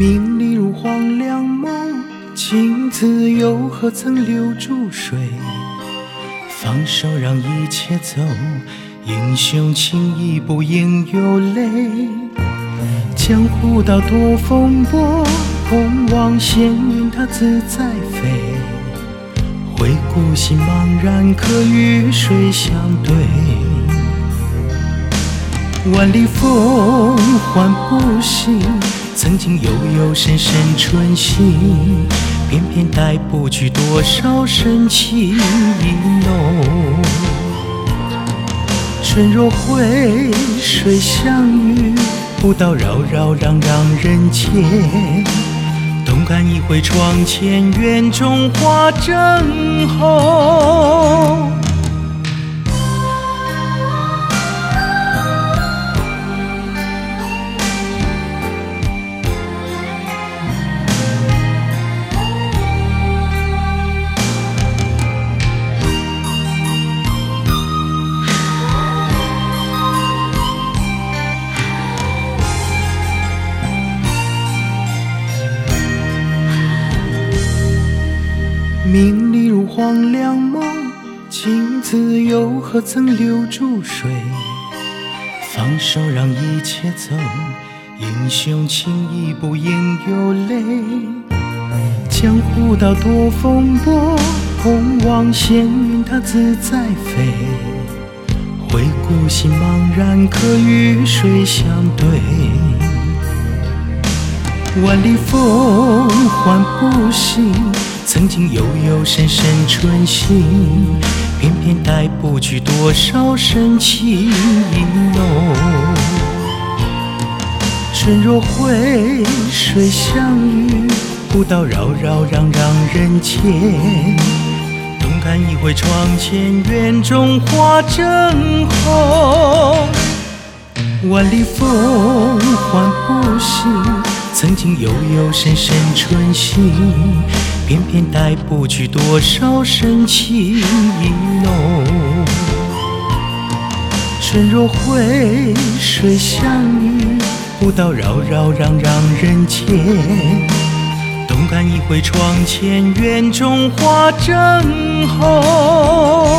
名利如黄粱梦，情字又何曾留住水？放手让一切走，英雄情义不应有泪。江湖道多风波，空望闲云它自在飞。回顾心茫然，可与谁相对？万里风唤不醒，曾经幽幽深深春心，偏偏带不去多少深情意浓。春若回，水相遇，不到扰扰攘攘人间。动感一回窗前院中花正红。名利如黄粱梦，镜子又何曾留住谁？放手让一切走，英雄情义不应有泪。江湖道多风波，空望闲云它自在飞。回顾心茫然，可与谁相对？万里风唤不醒，曾经幽幽深深春心，偏偏带不去多少深情浓。春若回，水相遇，不到扰扰攘攘人间。东看一回窗前院中花正红。万里风唤不醒，曾经幽幽深深春心，偏偏带不去多少深情意浓。春若回，水相遇，不到扰扰攘攘人间。动感一回窗前院中花正红。